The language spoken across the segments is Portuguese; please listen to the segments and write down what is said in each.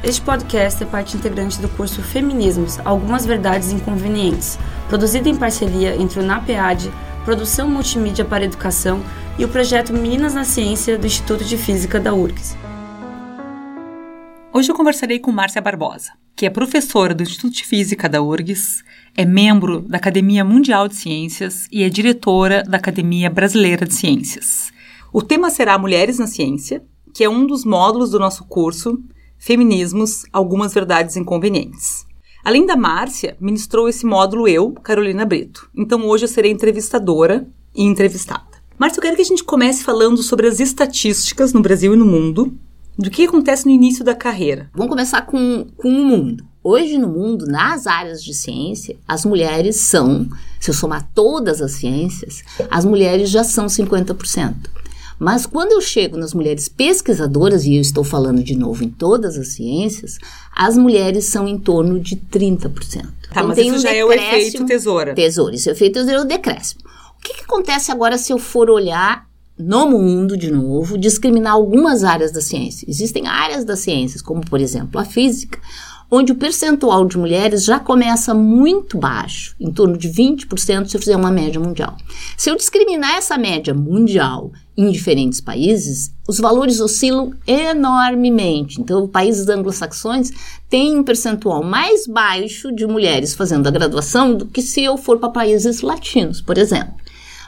Este podcast é parte integrante do curso Feminismos Algumas Verdades Inconvenientes, produzido em parceria entre o NAPEAD, Produção Multimídia para Educação e o projeto Meninas na Ciência do Instituto de Física da URGS. Hoje eu conversarei com Márcia Barbosa, que é professora do Instituto de Física da URGS, é membro da Academia Mundial de Ciências e é diretora da Academia Brasileira de Ciências. O tema será Mulheres na Ciência, que é um dos módulos do nosso curso Feminismos, Algumas Verdades Inconvenientes. Além da Márcia, ministrou esse módulo eu, Carolina Brito. Então hoje eu serei entrevistadora e entrevistada. Márcia, eu quero que a gente comece falando sobre as estatísticas no Brasil e no mundo do que acontece no início da carreira. Vamos começar com, com o mundo. Hoje no mundo, nas áreas de ciência, as mulheres são, se eu somar todas as ciências, as mulheres já são 50%. Mas quando eu chego nas mulheres pesquisadoras, e eu estou falando de novo em todas as ciências, as mulheres são em torno de 30%. Tá, então, mas isso um já é o efeito tesoura. Tesoura, isso é o efeito tesoura, é o decréscimo. O que, que acontece agora se eu for olhar no mundo, de novo, discriminar algumas áreas da ciência. Existem áreas das ciências, como por exemplo a física, onde o percentual de mulheres já começa muito baixo, em torno de 20% se eu fizer uma média mundial. Se eu discriminar essa média mundial em diferentes países, os valores oscilam enormemente. Então, países anglo-saxões têm um percentual mais baixo de mulheres fazendo a graduação do que se eu for para países latinos, por exemplo.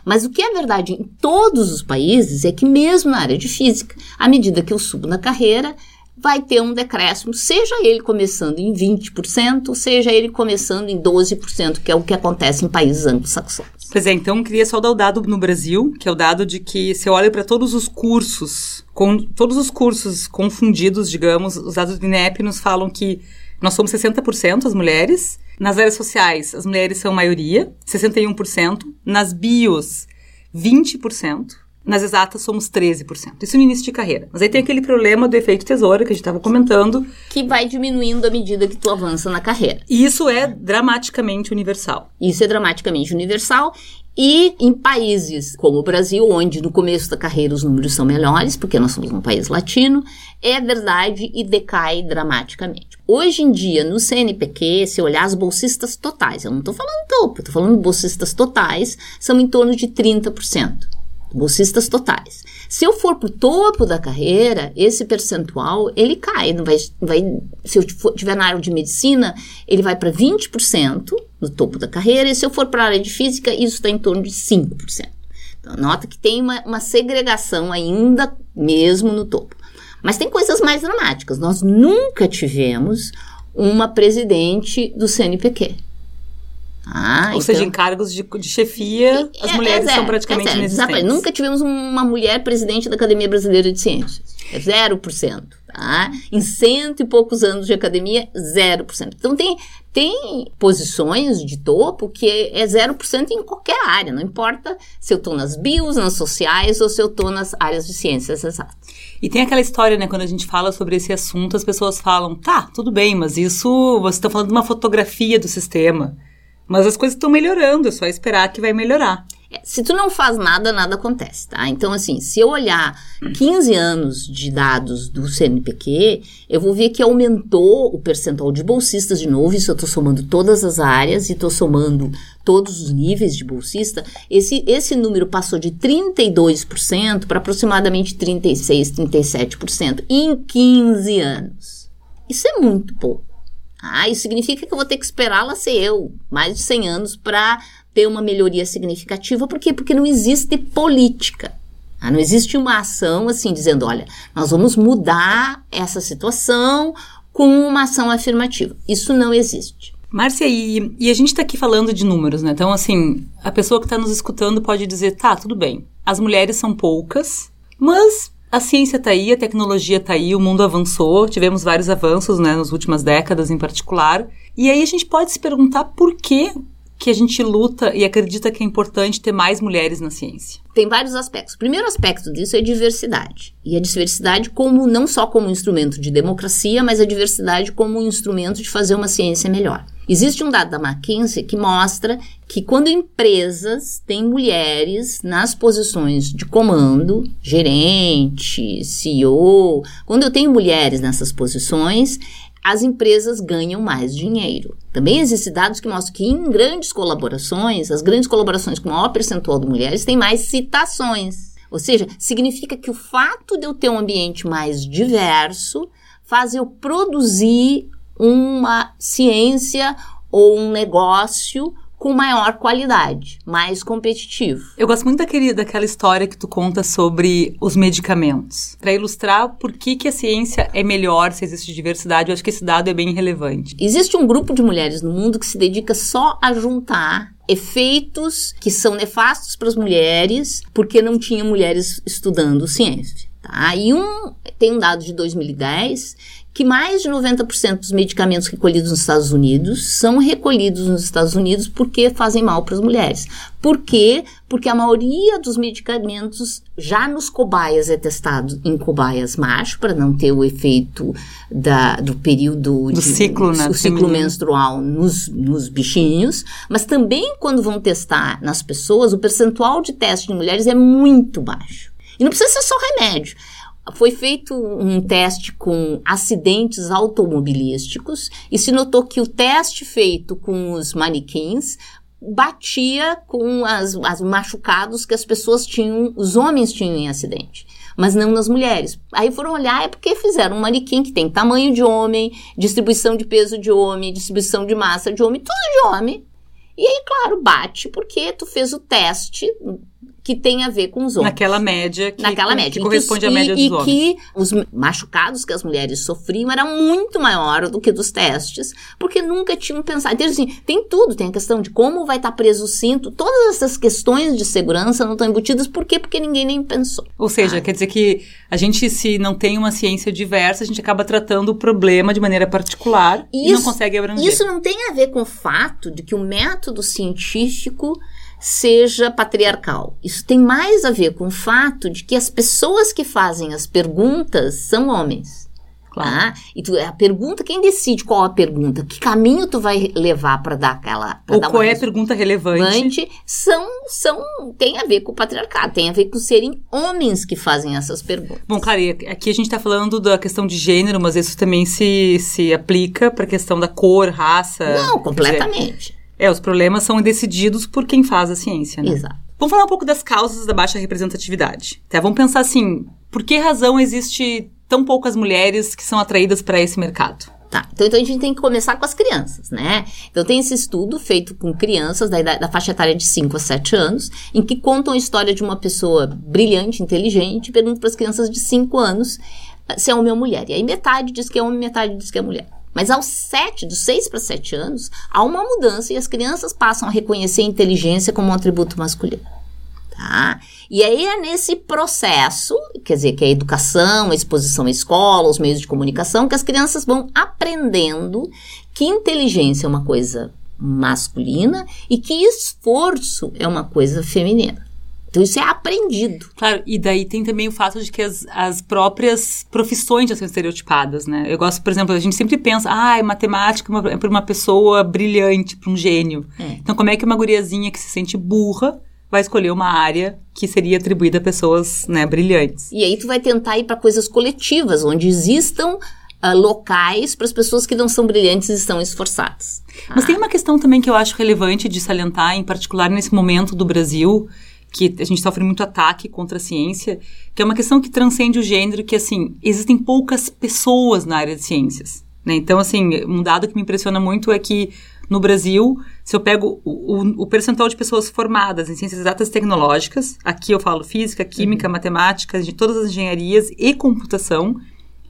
Mas o que é verdade em todos os países é que, mesmo na área de física, à medida que eu subo na carreira, vai ter um decréscimo, seja ele começando em 20%, seja ele começando em 12%, que é o que acontece em países anglo-saxões. Pois é, então queria só dar o dado no Brasil, que é o dado de que se olha para todos os cursos, com todos os cursos confundidos, digamos, os dados do INEP nos falam que nós somos 60% as mulheres, nas áreas sociais, as mulheres são maioria, 61%. Nas bios, 20%. Nas exatas, somos 13%. Isso no início de carreira. Mas aí tem aquele problema do efeito tesoura que a gente estava comentando. Que vai diminuindo à medida que tu avança na carreira. E isso é dramaticamente universal. Isso é dramaticamente universal. E em países como o Brasil, onde no começo da carreira os números são melhores, porque nós somos um país latino, é verdade e decai dramaticamente. Hoje em dia, no CNPq, se olhar as bolsistas totais, eu não estou falando topo, estou falando bolsistas totais, são em torno de 30%. Bolsistas totais. Se eu for para o topo da carreira, esse percentual ele cai. Não vai, vai, se eu estiver na área de medicina, ele vai para 20% no topo da carreira, e se eu for para a área de física, isso está em torno de 5%. Então, nota que tem uma, uma segregação ainda mesmo no topo. Mas tem coisas mais dramáticas. Nós nunca tivemos uma presidente do CNPq. Ah, Ou então, seja, em cargos de, de chefia, as é, mulheres é, são praticamente é, inexistentes. Nunca tivemos uma mulher presidente da Academia Brasileira de Ciências. É 0%. Tá? Em cento e poucos anos de academia, 0%. Então, tem, tem posições de topo que é 0% em qualquer área. Não importa se eu estou nas bios, nas sociais ou se eu estou nas áreas de ciências exatas. E tem aquela história, né? Quando a gente fala sobre esse assunto, as pessoas falam, tá, tudo bem, mas isso, você está falando de uma fotografia do sistema. Mas as coisas estão melhorando, é só esperar que vai melhorar. É, se tu não faz nada, nada acontece, tá? Então, assim, se eu olhar 15 anos de dados do CNPq, eu vou ver que aumentou o percentual de bolsistas de novo, isso eu estou somando todas as áreas e estou somando todos os níveis de bolsista. Esse, esse número passou de 32% para aproximadamente 36%, 37% em 15 anos. Isso é muito pouco. Ah, isso significa que eu vou ter que esperar ela ser eu, mais de 100 anos, para ter uma melhoria significativa. Por quê? Porque não existe política. Ah, não existe uma ação assim dizendo, olha, nós vamos mudar essa situação com uma ação afirmativa. Isso não existe. Márcia, e, e a gente está aqui falando de números, né? Então, assim, a pessoa que está nos escutando pode dizer, tá, tudo bem, as mulheres são poucas, mas a ciência está aí, a tecnologia está aí, o mundo avançou, tivemos vários avanços, né, nas últimas décadas em particular. E aí a gente pode se perguntar por que que a gente luta e acredita que é importante ter mais mulheres na ciência? Tem vários aspectos. O primeiro aspecto disso é diversidade. E a diversidade como não só como instrumento de democracia, mas a diversidade como instrumento de fazer uma ciência melhor. Existe um dado da McKinsey que mostra que quando empresas têm mulheres nas posições de comando, gerente, CEO, quando eu tenho mulheres nessas posições, as empresas ganham mais dinheiro. Também existem dados que mostram que em grandes colaborações, as grandes colaborações com maior percentual de mulheres têm mais citações. Ou seja, significa que o fato de eu ter um ambiente mais diverso faz eu produzir uma ciência ou um negócio com maior qualidade, mais competitivo. Eu gosto muito daquele, daquela história que tu conta sobre os medicamentos. Para ilustrar por que, que a ciência é melhor se existe diversidade, eu acho que esse dado é bem relevante. Existe um grupo de mulheres no mundo que se dedica só a juntar efeitos que são nefastos para as mulheres, porque não tinha mulheres estudando ciência. Tá? E um, tem um dado de 2010 que mais de 90% dos medicamentos recolhidos nos Estados Unidos são recolhidos nos Estados Unidos porque fazem mal para as mulheres. Por quê? Porque a maioria dos medicamentos já nos cobaias é testado em cobaias macho para não ter o efeito da, do período do de, ciclo, né, o ciclo menstrual nos, nos bichinhos, mas também quando vão testar nas pessoas, o percentual de teste de mulheres é muito baixo. E não precisa ser só remédio. Foi feito um teste com acidentes automobilísticos e se notou que o teste feito com os manequins batia com as, as machucados que as pessoas tinham, os homens tinham em acidente mas não nas mulheres. Aí foram olhar, é porque fizeram um manequim que tem tamanho de homem, distribuição de peso de homem, distribuição de massa de homem, tudo de homem. E aí, claro, bate porque tu fez o teste que tem a ver com os homens. Naquela média que, Naquela média, que corresponde que, à média dos e, homens. E que os machucados que as mulheres sofriam era muito maior do que dos testes, porque nunca tinham pensado. Então, assim, tem tudo, tem a questão de como vai estar preso o cinto, todas essas questões de segurança não estão embutidas, por quê? Porque ninguém nem pensou. Ou seja, ah. quer dizer que a gente, se não tem uma ciência diversa, a gente acaba tratando o problema de maneira particular isso, e não consegue abranger. Isso não tem a ver com o fato de que o método científico seja patriarcal. Isso tem mais a ver com o fato de que as pessoas que fazem as perguntas são homens. Claro. Tá? E tu, a pergunta, quem decide qual a pergunta, que caminho tu vai levar para dar aquela. Ou dar qual é a pergunta relevante? São, são, tem a ver com o patriarcado, tem a ver com serem homens que fazem essas perguntas. Bom, claro, aqui a gente está falando da questão de gênero, mas isso também se, se aplica para a questão da cor, raça. Não, completamente. É, os problemas são decididos por quem faz a ciência, né? Exato. Vamos falar um pouco das causas da baixa representatividade. Tá? Vamos pensar assim, por que razão existe tão poucas mulheres que são atraídas para esse mercado? Tá, então, então, a gente tem que começar com as crianças, né? Então tem esse estudo feito com crianças da, da faixa etária de 5 a 7 anos, em que contam a história de uma pessoa brilhante, inteligente, e perguntam para as crianças de 5 anos se é homem ou mulher. E aí metade diz que é homem, metade diz que é mulher. Mas aos sete, dos seis para sete anos, há uma mudança e as crianças passam a reconhecer a inteligência como um atributo masculino. Tá? E aí é nesse processo, quer dizer, que é a educação, a exposição à escola, os meios de comunicação, que as crianças vão aprendendo que inteligência é uma coisa masculina e que esforço é uma coisa feminina. Então isso é aprendido. Claro, e daí tem também o fato de que as, as próprias profissões já são estereotipadas, né? Eu gosto, por exemplo, a gente sempre pensa, ah, é matemática é para uma pessoa brilhante, para um gênio. É. Então como é que uma guriazinha que se sente burra vai escolher uma área que seria atribuída a pessoas, né, brilhantes? E aí tu vai tentar ir para coisas coletivas, onde existam uh, locais para as pessoas que não são brilhantes e estão esforçadas. Mas ah. tem uma questão também que eu acho relevante de salientar, em particular nesse momento do Brasil, que a gente sofre muito ataque contra a ciência, que é uma questão que transcende o gênero, que assim, existem poucas pessoas na área de ciências. Né? Então, assim, um dado que me impressiona muito é que no Brasil, se eu pego o, o, o, percentual de pessoas formadas em ciências exatas e tecnológicas, aqui eu falo física, química, uhum. matemática, de todas as engenharias e computação,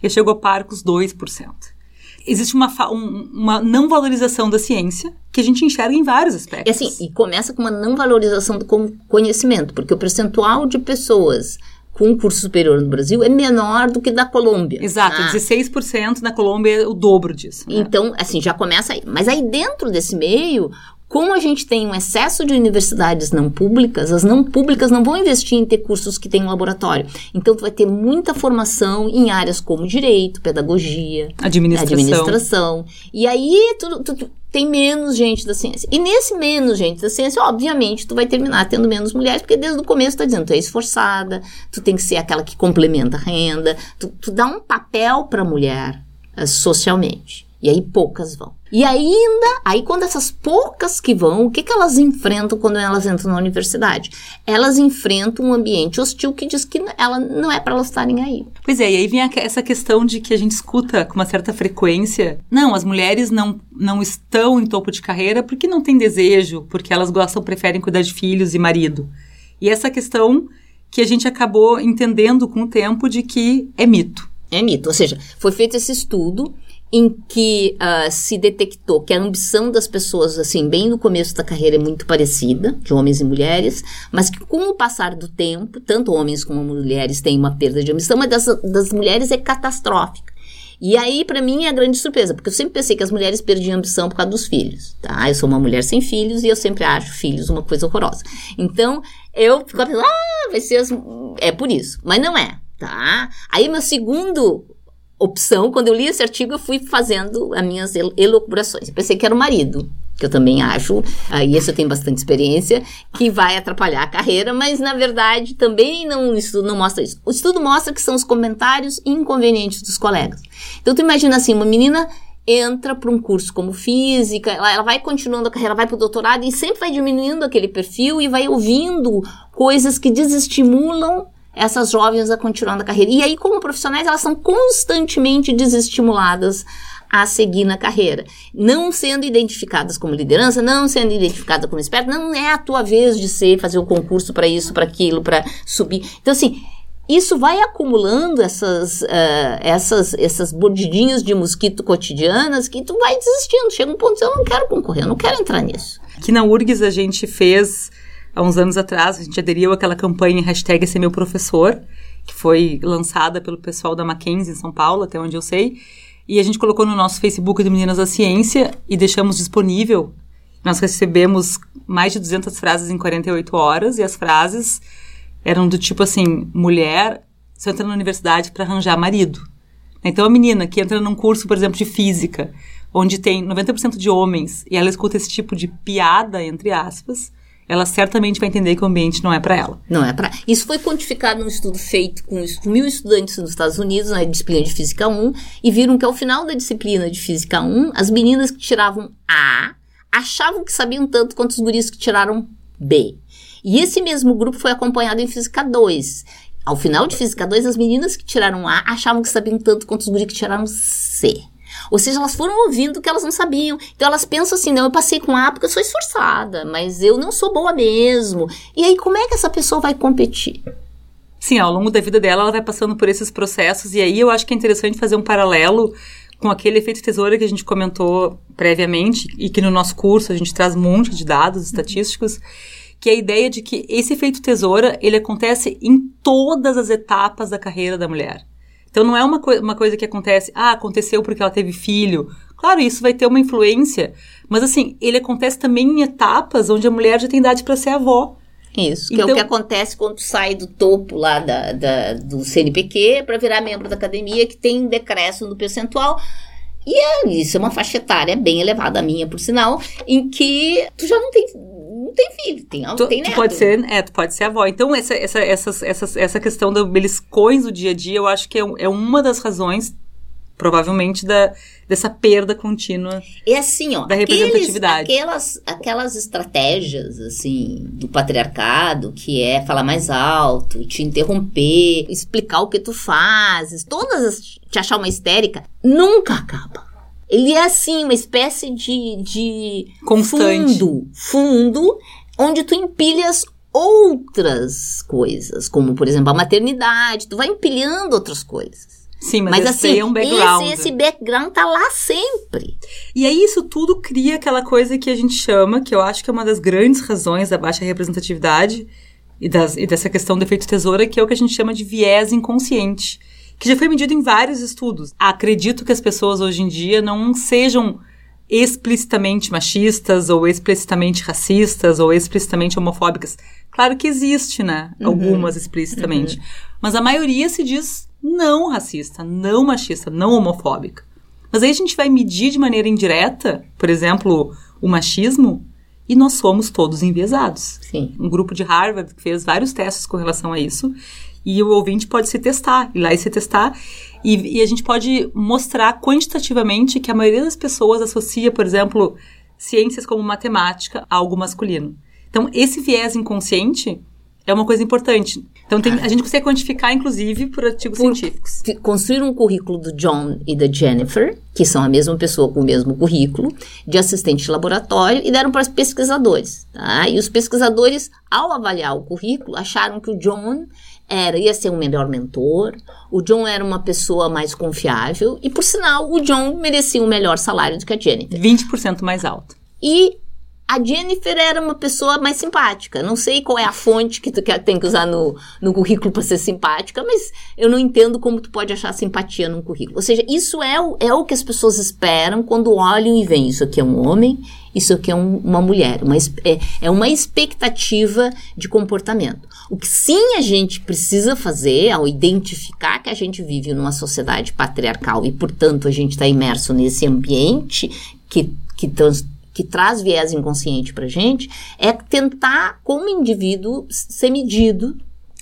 eu chego a parcos 2% existe uma, um, uma não valorização da ciência que a gente enxerga em vários aspectos. É assim, e começa com uma não valorização do conhecimento, porque o percentual de pessoas com curso superior no Brasil é menor do que da Colômbia. Exato, ah. 16% na Colômbia é o dobro disso. Né? Então, assim, já começa aí. Mas aí dentro desse meio, Como a gente tem um excesso de universidades não públicas, as não públicas não vão investir em ter cursos que têm um laboratório. Então, tu vai ter muita formação em áreas como direito, pedagogia, Administração. administração. E aí, tu, tu- tu tem menos gente da ciência. E nesse menos gente da ciência, obviamente, tu vai terminar tendo menos mulheres, porque desde o começo tu tá dizendo, tu é esforçada, tu tem que ser aquela que complementa a renda, tu, tu dá um papel pra mulher eh, socialmente. E aí poucas vão. E ainda, aí quando essas poucas que vão, o que, que elas enfrentam quando elas entram na universidade? Elas enfrentam um ambiente hostil que diz que ela não é para elas estarem aí. Pois é, e aí vem a- essa questão de que a gente escuta com uma certa frequência. Não, as mulheres não, não estão em topo de carreira porque não têm desejo, porque elas gostam, preferem cuidar de filhos e marido. E essa questão que a gente acabou entendendo com o tempo de que é mito. É mito. Ou seja, foi feito esse estudo em que ah, se detectou que a ambição das pessoas, assim, bem no começo da carreira é muito parecida, de homens e mulheres, mas que com o passar do tempo, tanto homens como mulheres têm uma perda de ambição, mas das, das mulheres é catastrófica. E aí, pra mim, é a grande surpresa, porque eu sempre pensei que as mulheres perdiam ambição por causa dos filhos, tá? Eu sou uma mulher sem filhos e eu sempre acho filhos uma coisa horrorosa. Então, eu fico pensando, ah, vai ser as... É por isso. Mas não é, tá? Aí, meu segundo opção, quando eu li esse artigo, eu fui fazendo as minhas el- elucubrações. Pensei que era o marido, que eu também acho, aí esse eu tenho bastante experiência, que vai atrapalhar a carreira, mas na verdade também não, estudo não mostra isso. O estudo mostra que são os comentários inconvenientes dos colegas. Então tu imagina assim, uma menina entra para um curso como física, ela, ela vai continuando a carreira, vai para o doutorado e sempre vai diminuindo aquele perfil e vai ouvindo coisas que desestimulam essas jovens a continuar na carreira. E aí, como profissionais, elas são constantemente desestimuladas a seguir na carreira. Não sendo identificadas como liderança, não sendo identificadas como esperta, não é a tua vez de ser, fazer o concurso para isso, para aquilo, para subir. Então, assim, isso vai acumulando essas, ah, essas, essas mordidinhas de mosquito cotidianas que tu vai desistindo. Chega um ponto eu não quero concorrer, eu não quero entrar nisso. Que na URGS a gente fez, há uns anos atrás, a gente aderiu àquela campanha hashtag é meu professor, que foi lançada pelo pessoal da Mackenzie em São Paulo, até onde eu sei. E a gente colocou no nosso Facebook do Meninas da Ciência e deixamos disponível. Nós recebemos mais de 200 frases em 48 horas e as frases eram do tipo assim: mulher, você entra na universidade para arranjar marido. Então a menina que entra num curso, por exemplo, de física, onde tem 90% de homens e ela escuta esse tipo de piada, entre aspas, ela certamente vai entender que o ambiente não é para ela. Não é para. Isso foi quantificado num estudo feito com mil estudantes nos Estados Unidos, na disciplina de Física 1, e viram que ao final da disciplina de Física 1, as meninas que tiravam A achavam que sabiam tanto quanto os guris que tiraram B. E esse mesmo grupo foi acompanhado em Física 2. Ao final de Física 2, as meninas que tiraram A achavam que sabiam tanto quanto os guris que tiraram C. Ou seja, elas foram ouvindo que elas não sabiam. Então elas pensam assim: não, eu passei com A porque eu sou esforçada, mas eu não sou boa mesmo. E aí, como é que essa pessoa vai competir? Sim, ao longo da vida dela, ela vai passando por esses processos, e aí eu acho que é interessante fazer um paralelo com aquele efeito tesoura que a gente comentou previamente, e que no nosso curso a gente traz um monte de dados estatísticos, que é a ideia de que esse efeito tesoura, ele acontece em todas as etapas da carreira da mulher. Então não é uma, coi uma coisa que acontece, ah, aconteceu porque ela teve filho. Claro, isso vai ter uma influência, mas assim, ele acontece também em etapas onde a mulher já tem idade para ser avó. Isso, que é o Então- que acontece quando tu sai do topo lá da, da- do CNPq para virar membro da academia, que tem um decréscimo no percentual. E é, isso é uma faixa etária bem elevada, a minha, por sinal, em que tu já não tem, não tem filho, tem, Tu, tem tu neto. pode ser, é, tu pode ser avó. Então, essa, essa, essas, essas, essa questão dos beliscões do dia a dia, eu acho que é, é uma das razões, provavelmente, da, dessa perda contínua. É assim, ó. Da aqueles- representatividade. aquelas, aquelas estratégias, assim, do patriarcado, que é falar mais alto, te interromper, explicar o que tu fazes, todas as, te achar uma histérica, nunca acaba. Ele é, assim, uma espécie de, de Constante. fundo, fundo, onde tu empilhas outras coisas, como, por exemplo, a maternidade, tu vai empilhando outras coisas. Sim, mas, Mas, esse assim, é um background. esse, esse background tá lá sempre. E aí isso tudo cria aquela coisa que a gente chama, que eu acho que é uma das grandes razões da baixa representatividade e, das, e dessa questão do efeito tesoura, que é o que a gente chama de viés inconsciente, que já foi medido em vários estudos. Acredito que as pessoas hoje em dia não sejam explicitamente machistas ou explicitamente racistas ou explicitamente homofóbicas. Claro que existe, né? Uhum. Algumas explicitamente. Uhum. Mas a maioria se diz não racista, não machista, não homofóbica. Mas aí a gente vai medir de maneira indireta, por exemplo, o machismo, e nós somos todos enviesados. Sim. Um grupo de Harvard que fez vários testes com relação a isso, e o ouvinte pode se testar, ir lá e se testar, e, e a gente pode mostrar quantitativamente que a maioria das pessoas associa, por exemplo, ciências como matemática a algo masculino. Então, esse viés inconsciente é uma coisa importante. Então, tem, a gente consegue quantificar, inclusive, por artigos por científicos. Construir um currículo do John e da Jennifer, que são a mesma pessoa com o mesmo currículo, de assistente de laboratório, e deram para os pesquisadores. Tá? E os pesquisadores, ao avaliar o currículo, acharam que o John era ia ser um melhor mentor, o John era uma pessoa mais confiável, e, por sinal, o John merecia um melhor salário do que a Jennifer. 20% mais alto. E a Jennifer era uma pessoa mais simpática. Não sei qual é a fonte que tu tem que usar no, no currículo para ser simpática, mas eu não entendo como tu pode achar simpatia num currículo. Ou seja, isso é o, é o que as pessoas esperam quando olham e veem isso aqui é um homem, isso aqui é um, uma mulher. Uma, é, é uma expectativa de comportamento. O que sim a gente precisa fazer ao identificar que a gente vive numa sociedade patriarcal e, portanto, a gente está imerso nesse ambiente que, que que traz viés inconsciente pra gente, é tentar, como indivíduo, ser medido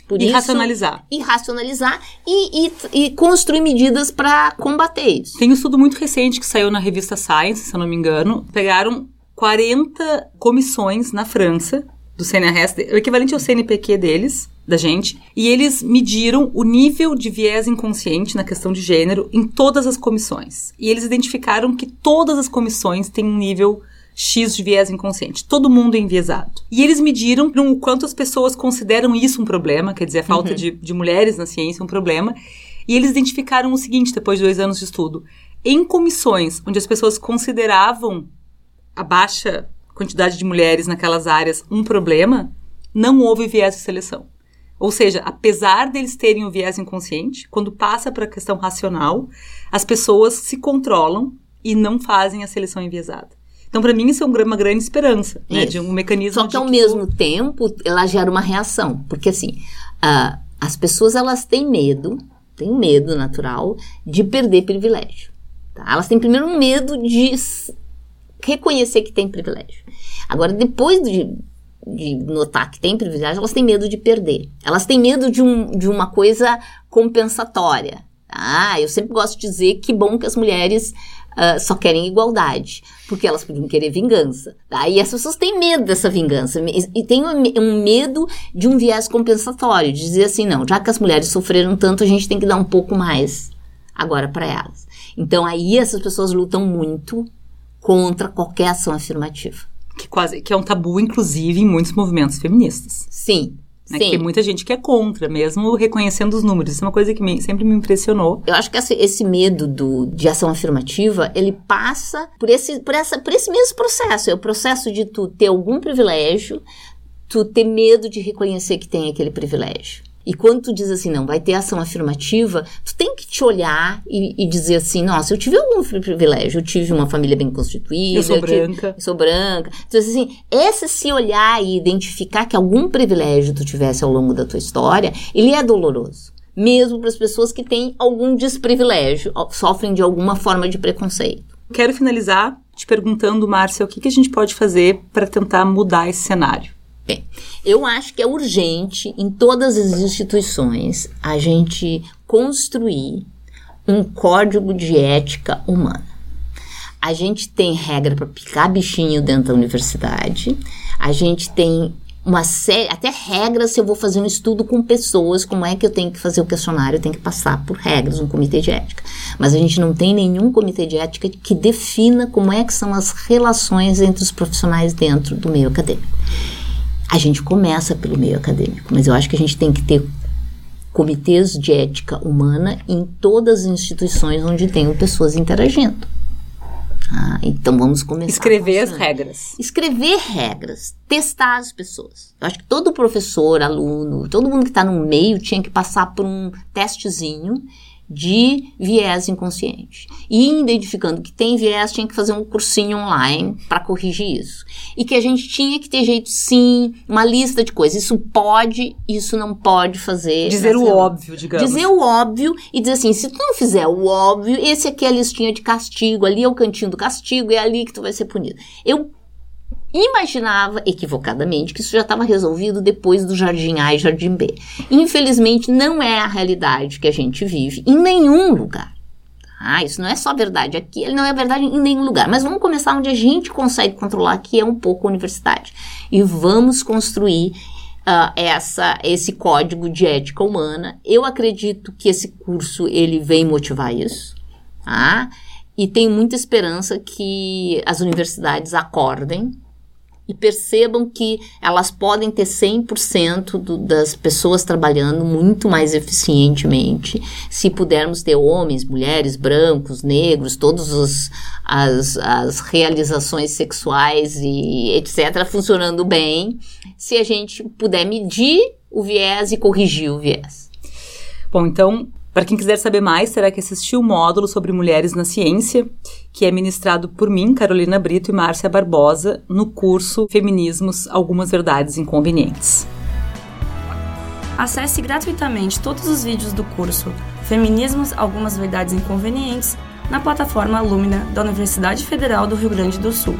por e racionalizar. E racionalizar e, e, e construir medidas para combater isso. Tem um estudo muito recente que saiu na revista Science, se eu não me engano. Pegaram 40 comissões na França, do CNRS, o equivalente ao CNPq deles, da gente, e eles mediram o nível de viés inconsciente na questão de gênero em todas as comissões. E eles identificaram que todas as comissões têm um nível X de viés inconsciente. Todo mundo é enviesado. E eles mediram o quanto as pessoas consideram isso um problema, quer dizer, a falta uhum. de, de mulheres na ciência um problema. E eles identificaram o seguinte, depois de dois anos de estudo. Em comissões onde as pessoas consideravam a baixa quantidade de mulheres naquelas áreas um problema, não houve viés de seleção. Ou seja, apesar deles terem o viés inconsciente, quando passa para a questão racional, as pessoas se controlam e não fazem a seleção enviesada. Então, para mim, isso é uma grande esperança, né? De um mecanismo. Só que, ao que mesmo tu... tempo, ela gera uma reação. Porque, assim, uh, as pessoas, elas têm medo, têm medo natural, de perder privilégio. Tá? Elas têm primeiro um medo de reconhecer que tem privilégio. Agora, depois de, de notar que tem privilégio, elas têm medo de perder. Elas têm medo de, um, de uma coisa compensatória. Ah, eu sempre gosto de dizer que bom que as mulheres uh, só querem igualdade, porque elas podiam querer vingança. Tá? E as pessoas têm medo dessa vingança, e um, um medo de um viés compensatório, de dizer assim, não, já que as mulheres sofreram tanto, a gente tem que dar um pouco mais agora para elas. Então aí essas pessoas lutam muito contra qualquer ação afirmativa. Que, quase, que é um tabu, inclusive, em muitos movimentos feministas. Sim, né? tem muita gente que é contra, mesmo reconhecendo os números. Isso é uma coisa que me, sempre me impressionou. Eu acho que esse, esse medo do, de ação afirmativa, ele passa por esse, por, essa, por esse mesmo processo. É o processo de tu ter algum privilégio, tu ter medo de reconhecer que tem aquele privilégio. E quando tu diz assim, não, vai ter ação afirmativa, tu tem que te olhar e, e dizer assim, nossa, eu tive algum privilégio, eu tive uma família bem constituída. Eu sou eu branca. eu sou branca. Então, assim, esse se olhar e identificar que algum privilégio tu tivesse ao longo da tua história, ele é doloroso. Mesmo para as pessoas que têm algum desprivilégio, sofrem de alguma forma de preconceito. Quero finalizar te perguntando, Márcia, o que, que a gente pode fazer para tentar mudar esse cenário? Bem, eu acho que é urgente em todas as instituições a gente construir um código de ética humana. A gente tem regra para picar bichinho dentro da universidade, a gente tem uma série, até regras se eu vou fazer um estudo com pessoas, como é que eu tenho que fazer o questionário, eu tenho que passar por regras, um comitê de ética. Mas a gente não tem nenhum comitê de ética que defina como é que são as relações entre os profissionais dentro do meio acadêmico. A gente começa pelo meio acadêmico, mas eu acho que a gente tem que ter comitês de ética humana em todas as instituições onde tenham pessoas interagindo. Ah, então vamos começar. Escrever as regras. Escrever regras, testar as pessoas. Eu acho que todo professor, aluno, todo mundo que está no meio tinha que passar por um testezinho de viés inconsciente. E identificando que tem viés, tinha que fazer um cursinho online para corrigir isso. E que a gente tinha que ter jeito, sim, uma lista de coisas. Isso pode, isso não pode fazer. Dizer o óbvio, digamos. Dizer o óbvio e dizer assim: se tu não fizer o óbvio, esse aqui é a listinha de castigo, ali é o cantinho do castigo, é ali que tu vai ser punido. Eu imaginava equivocadamente que isso já estava resolvido depois do Jardim A e Jardim B. Infelizmente, não é a realidade que a gente vive em nenhum lugar. Ah, isso não é só verdade aqui, não é verdade em nenhum lugar. Mas vamos começar onde a gente consegue controlar, que é um pouco a universidade. E vamos construir uh, essa, esse código de ética humana. Eu acredito que esse curso ele vem motivar isso. Tá? E tenho muita esperança que as universidades acordem e percebam que elas podem ter 100% do, das pessoas trabalhando muito mais eficientemente se pudermos ter homens, mulheres, brancos, negros, todas as, as realizações sexuais e etc. funcionando bem, se a gente puder medir o viés e corrigir o viés. Bom, então para quem quiser saber mais, terá que assistir o módulo sobre mulheres na ciência, que é ministrado por mim, Carolina Brito e Márcia Barbosa, no curso Feminismos Algumas Verdades Inconvenientes. Acesse gratuitamente todos os vídeos do curso Feminismos Algumas Verdades Inconvenientes na plataforma Lumina da Universidade Federal do Rio Grande do Sul.